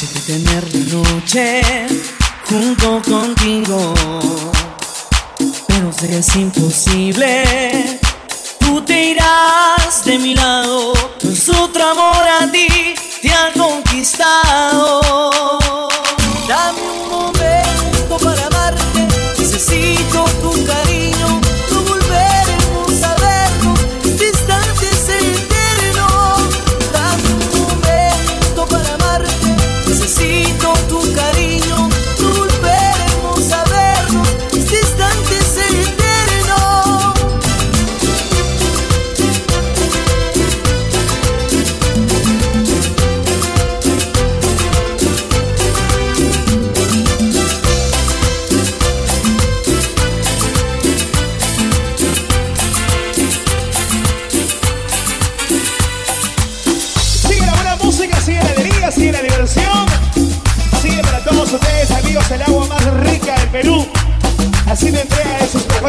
Decidí tener la noche junto contigo, pero sé que es imposible. Tú te irás de mi lado, pues otro amor a ti te ha conquistado.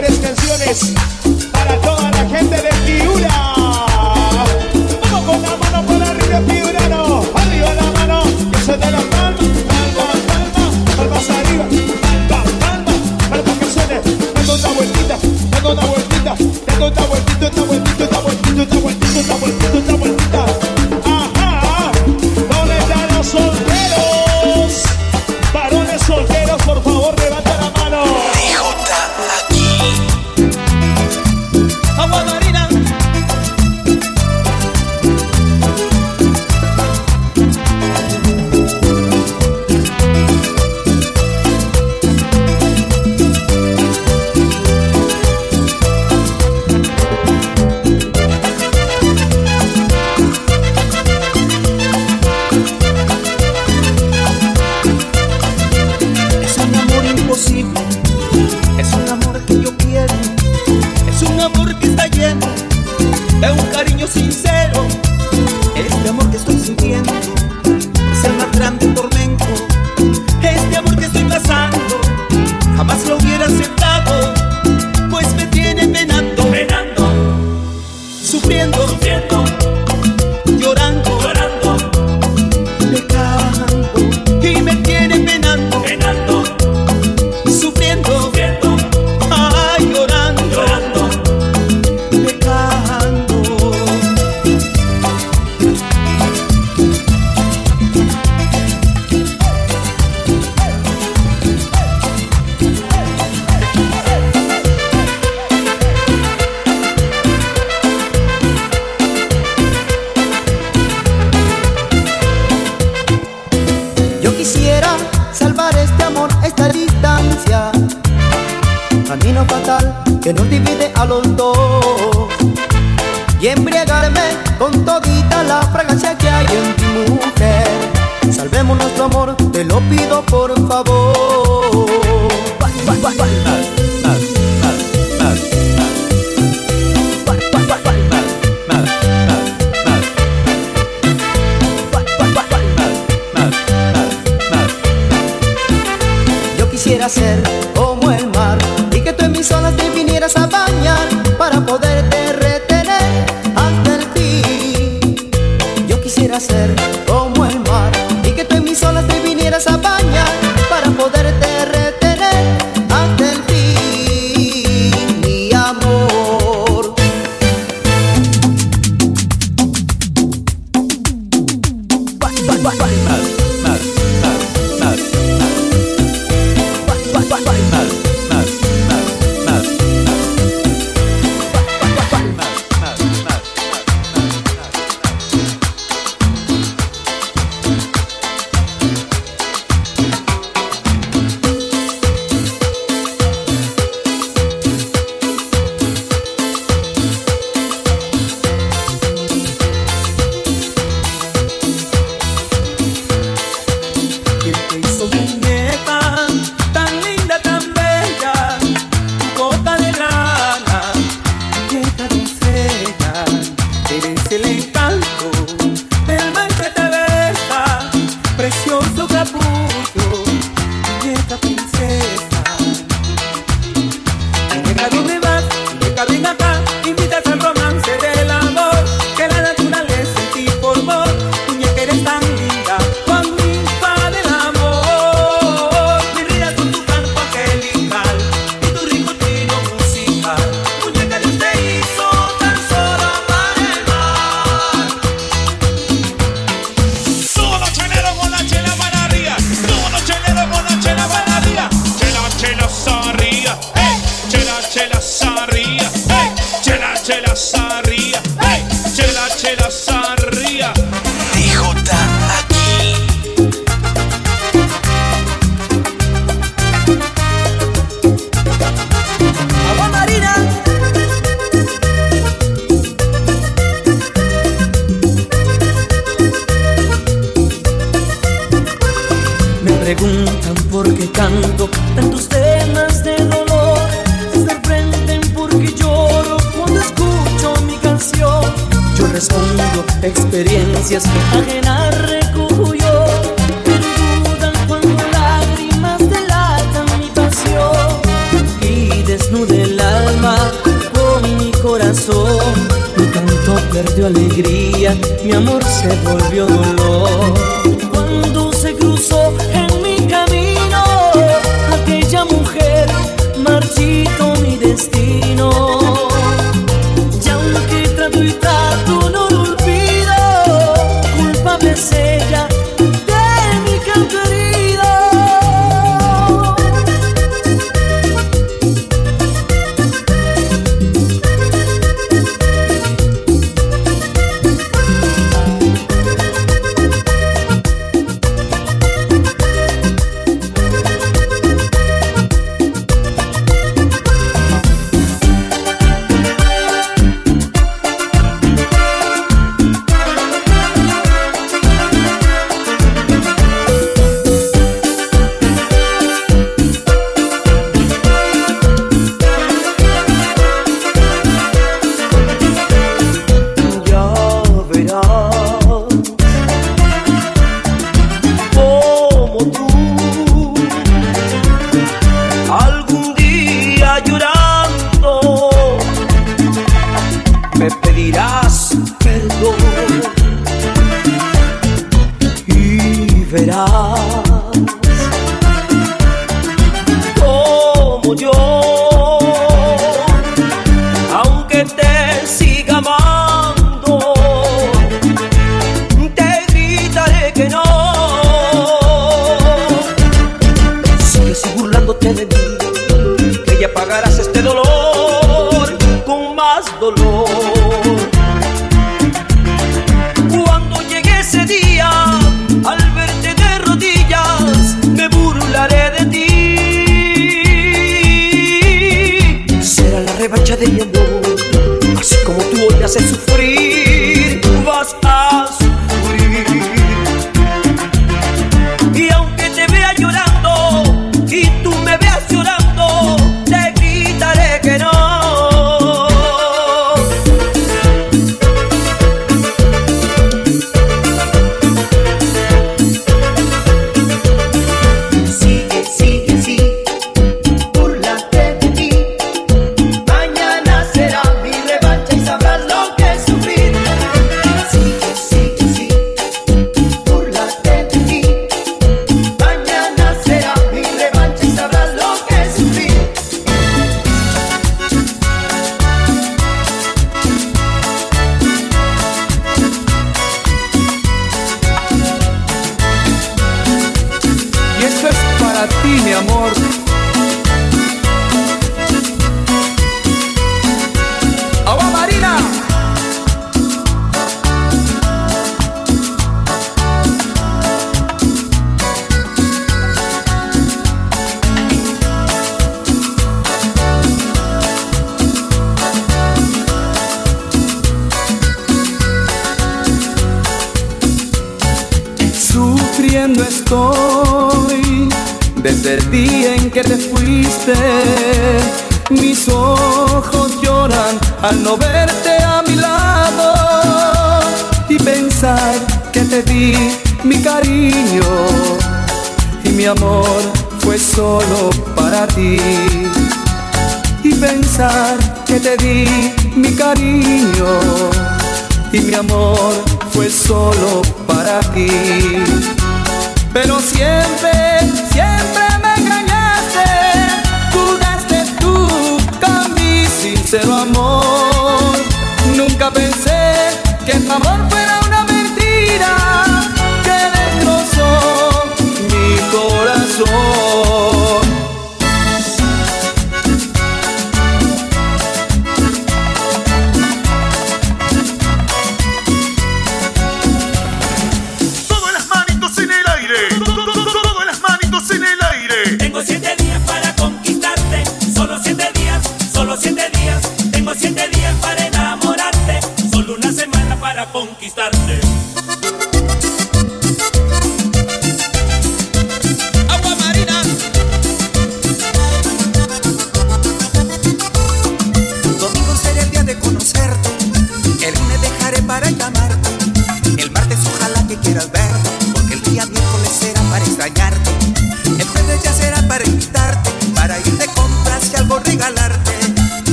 mejores canciones para toda la gente de Piura. Vẫn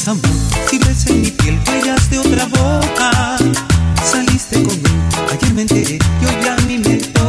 si ves en mi piel huellas de otra boca, saliste conmigo, ayer me enteré, yo ya mi mente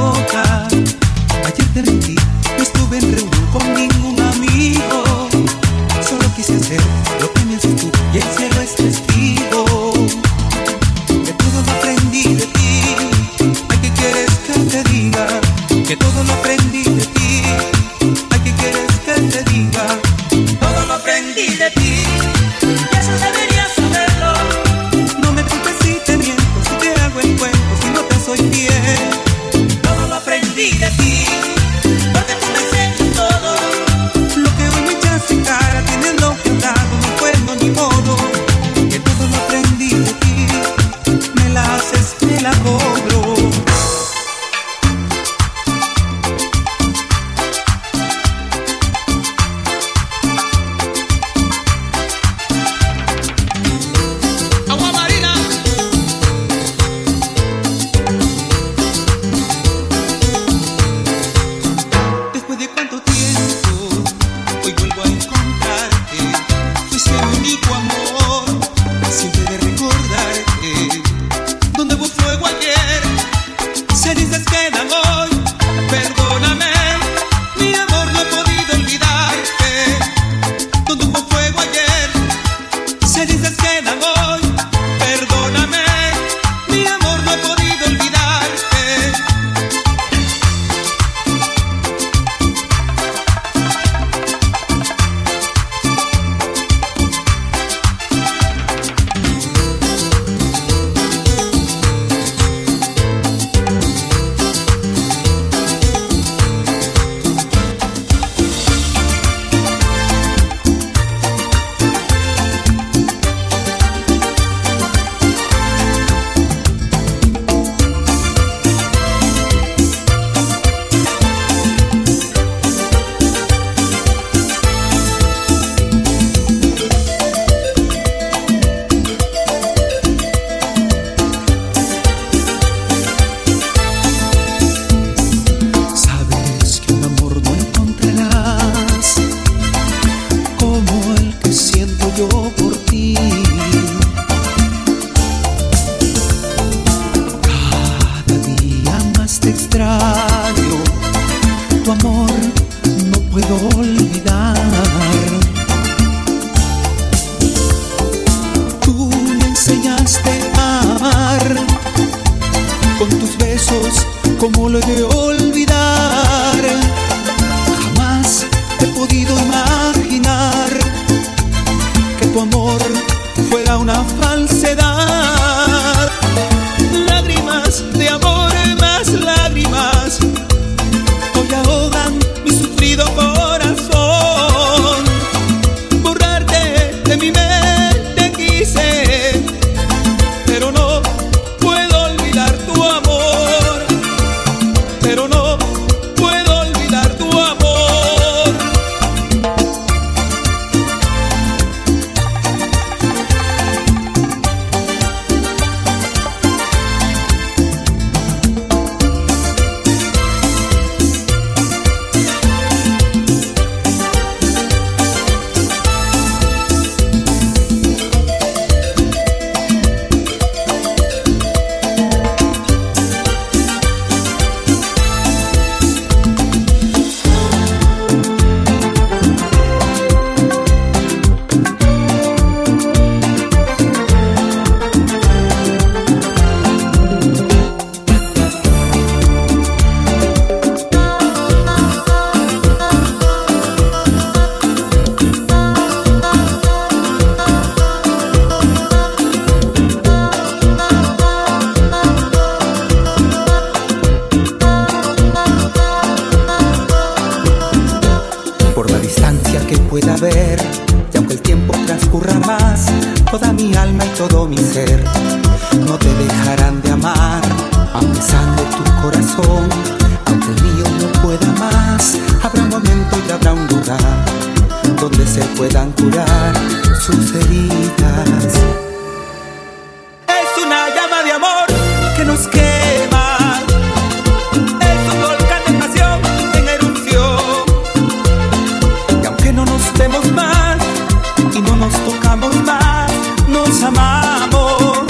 buscamos más, nos amamos.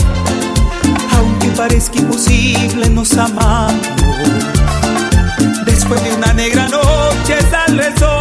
Aunque parezca imposible, nos amamos. Después de una negra noche sale el sol.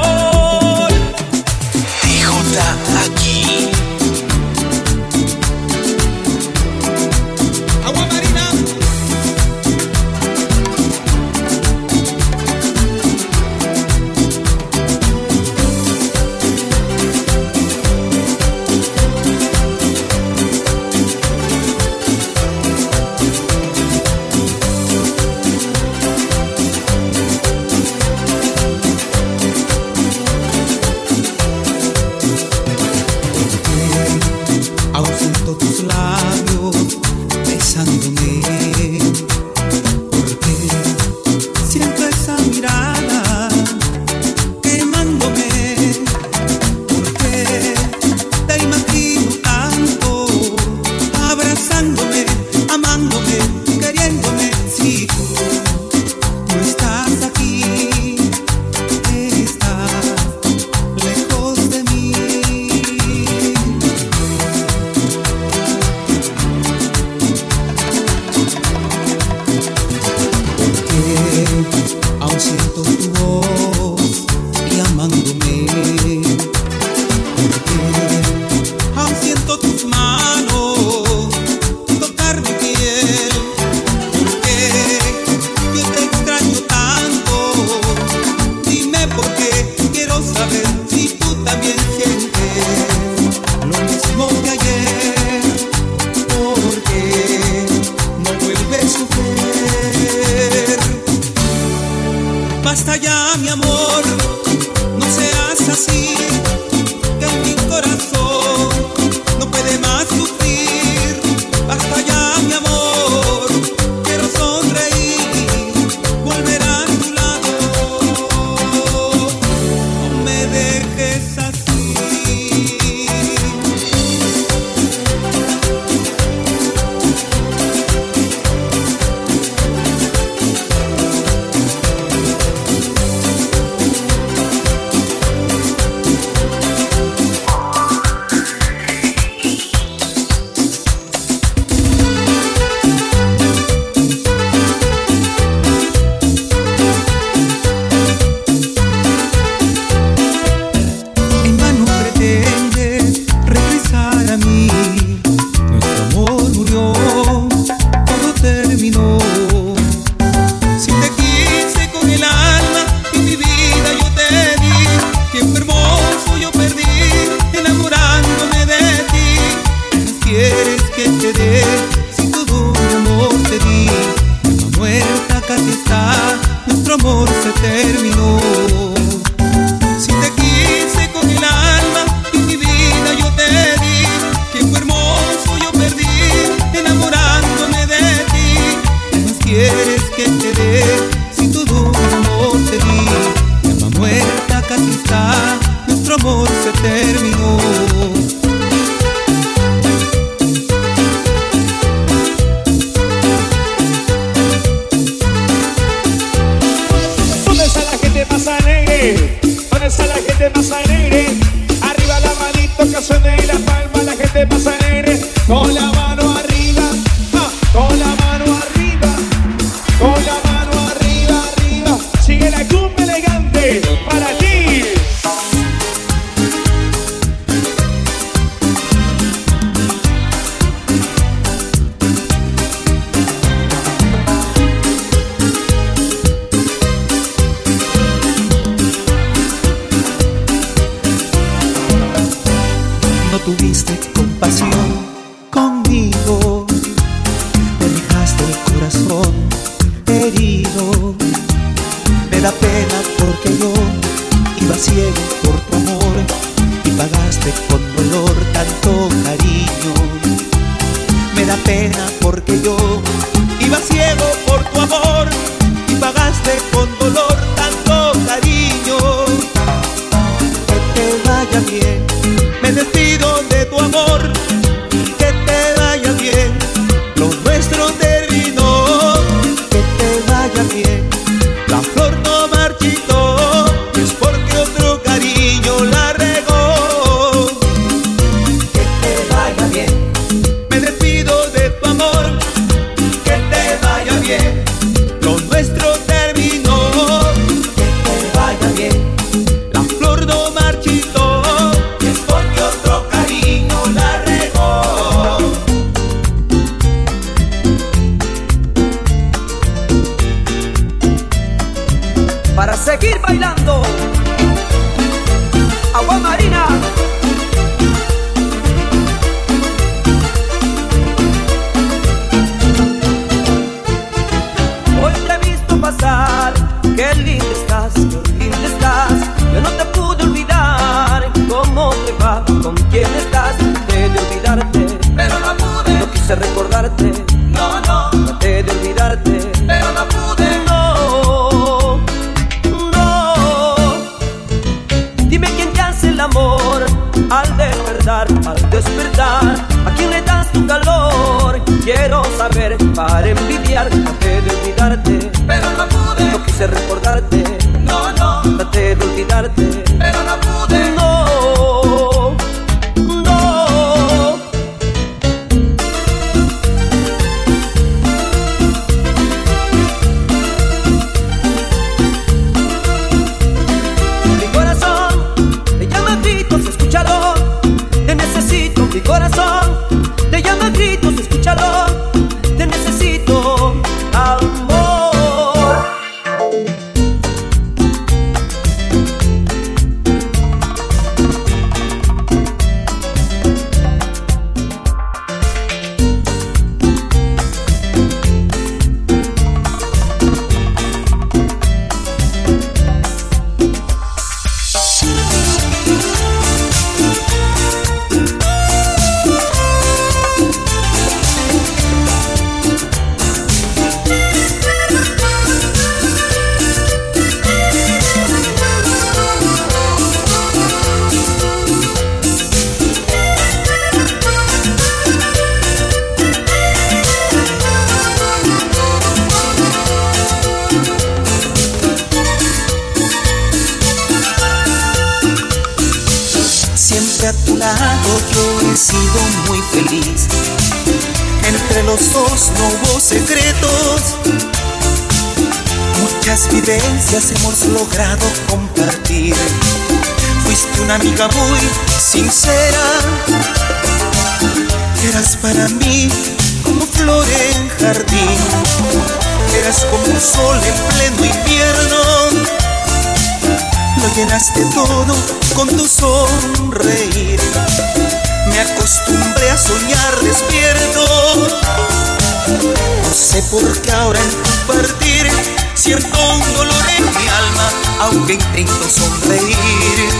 Aunque intento sonreír.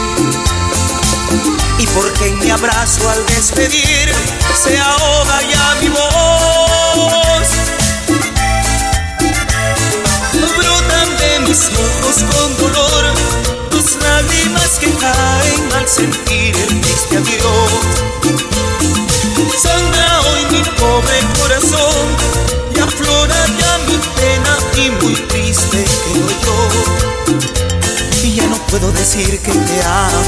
Y porque mi abrazo al despedir se ahoga ya mi voz. Brotan de mis ojos con dolor tus lágrimas que caen al sentir el triste adiós. Decir que te amo.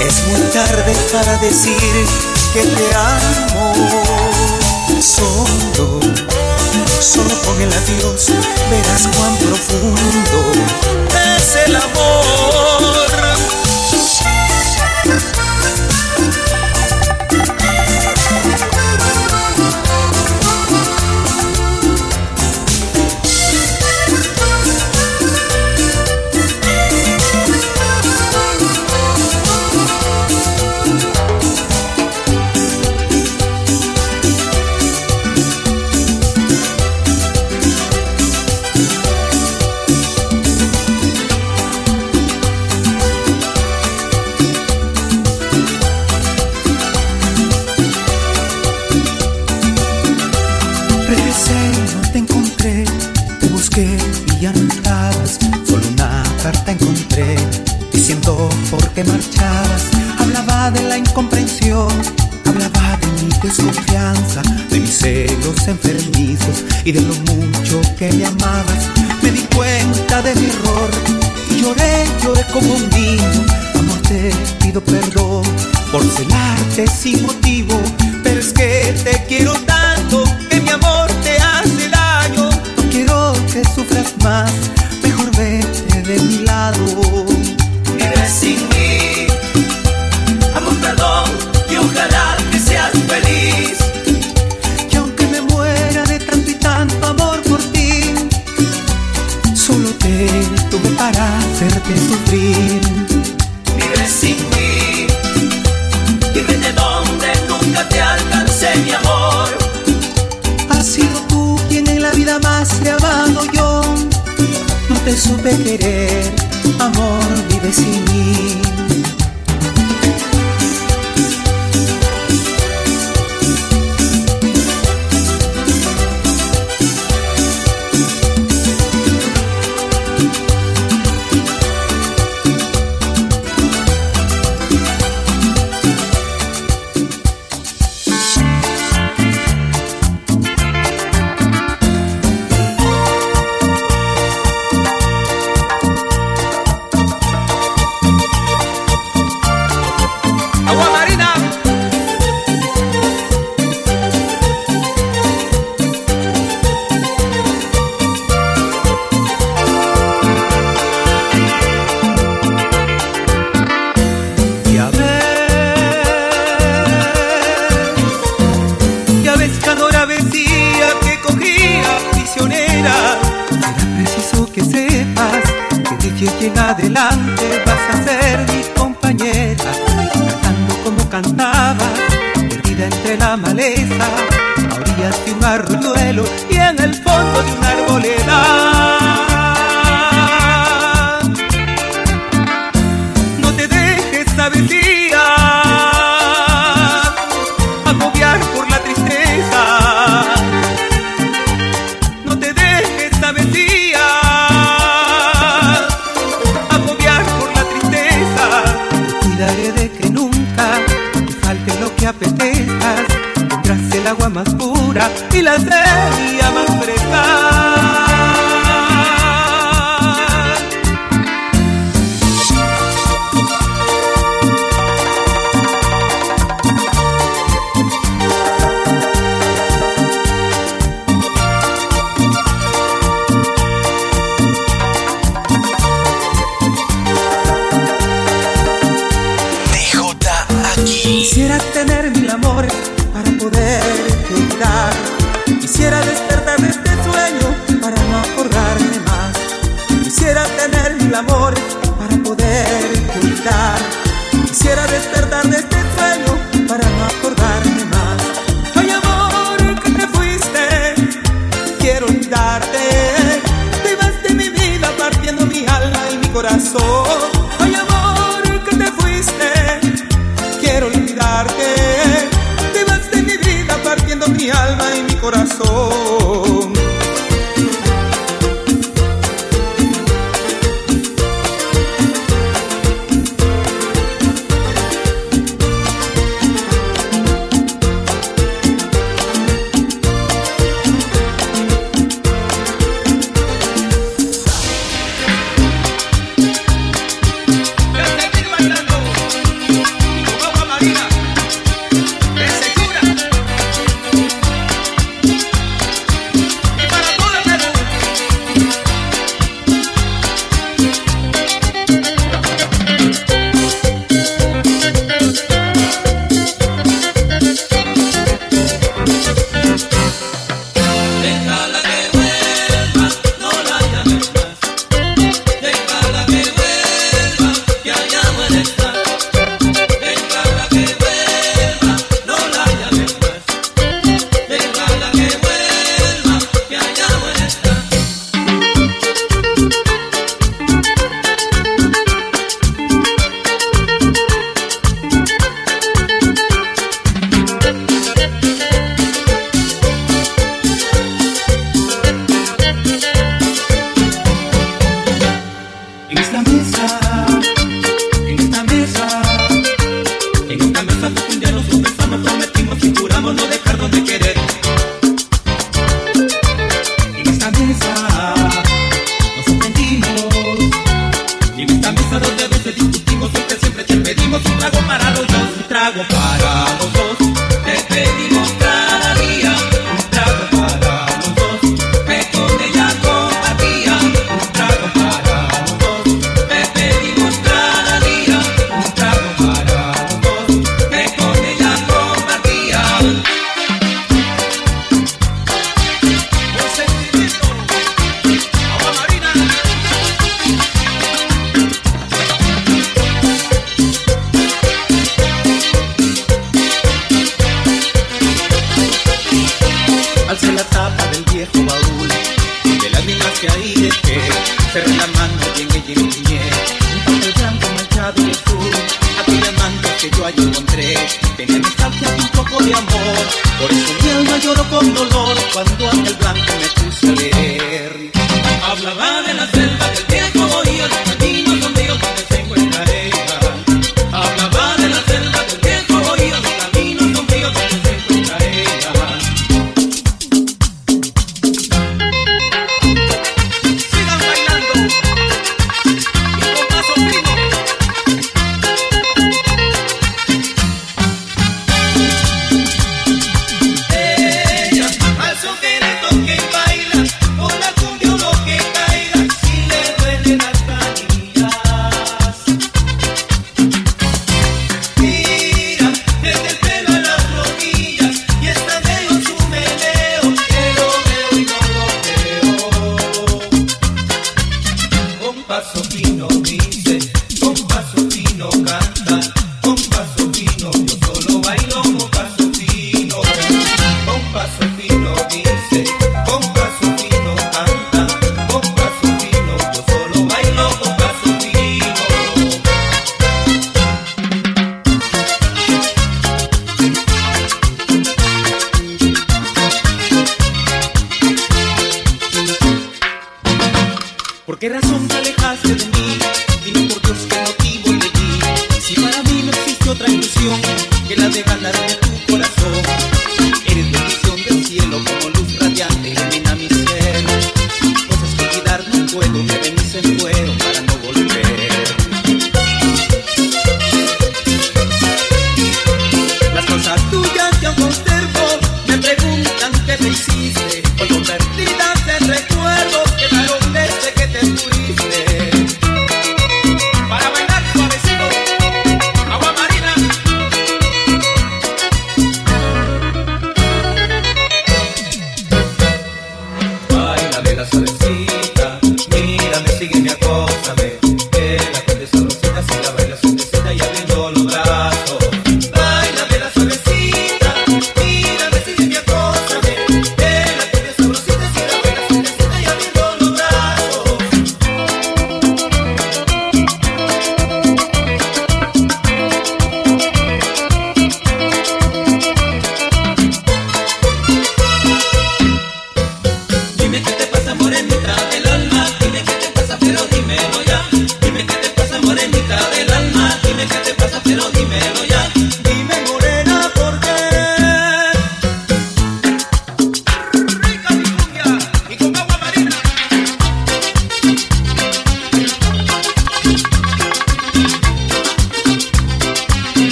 Es muy tarde para decir que te amo. Solo, solo con el adiós verás cuán profundo es el amor. Sin motivo, pero es que te quiero tanto que mi amor te hace daño. No quiero que sufras más, mejor vete de mi lado. Vive sin mí, amor, perdón y ojalá que seas feliz. Y aunque me muera de tanto y tanto amor por ti, solo te tuve para hacerte sufrir. Supe querer, amor, vive sin mí. Adelante vas a ser mi compañera, cantando como cantaba, perdida entre la maleza, a orillas de un arroyuelo y en el fondo de una arboleda.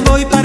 Voy para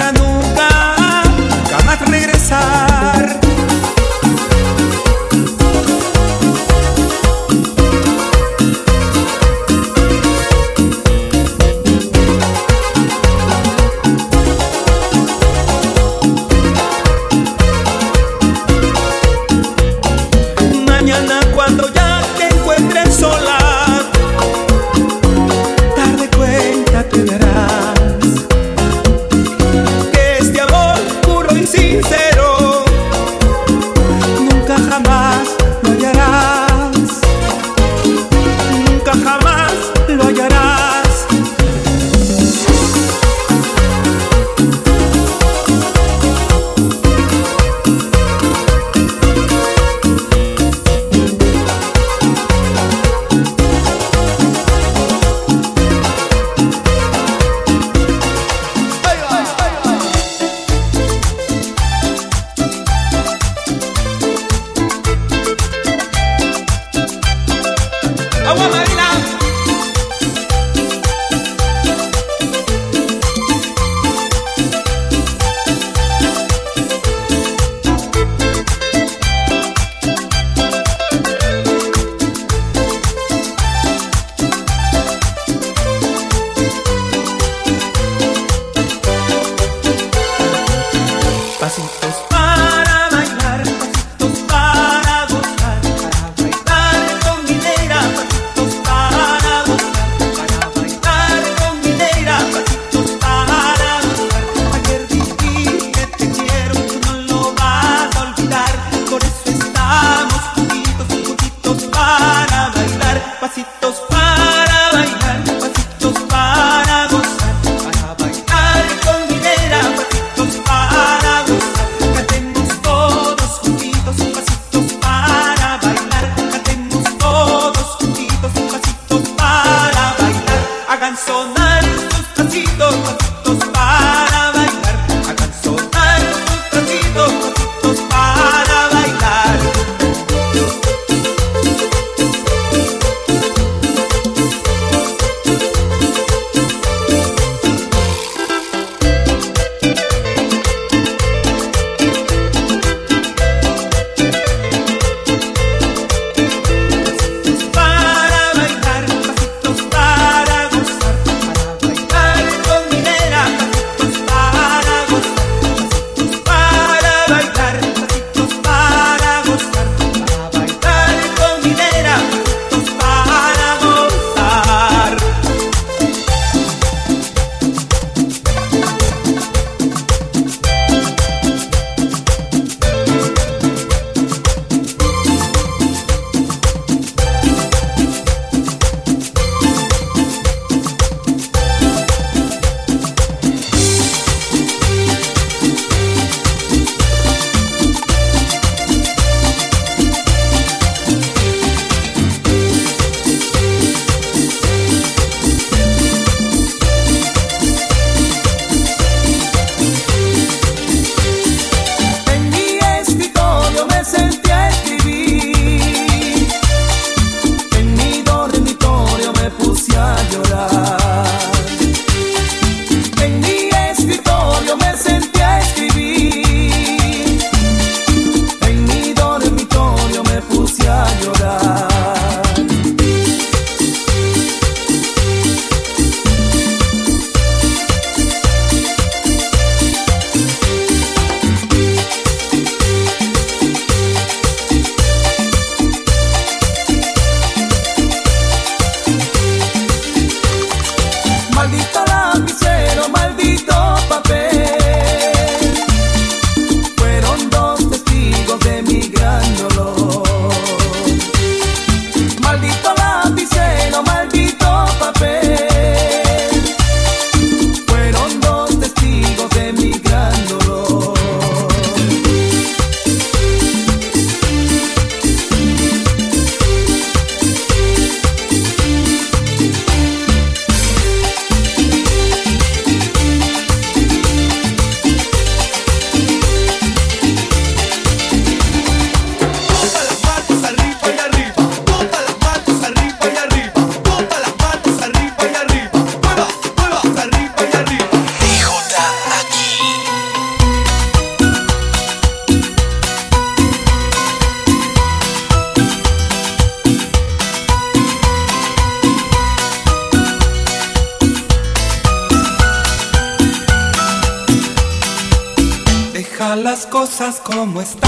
como están.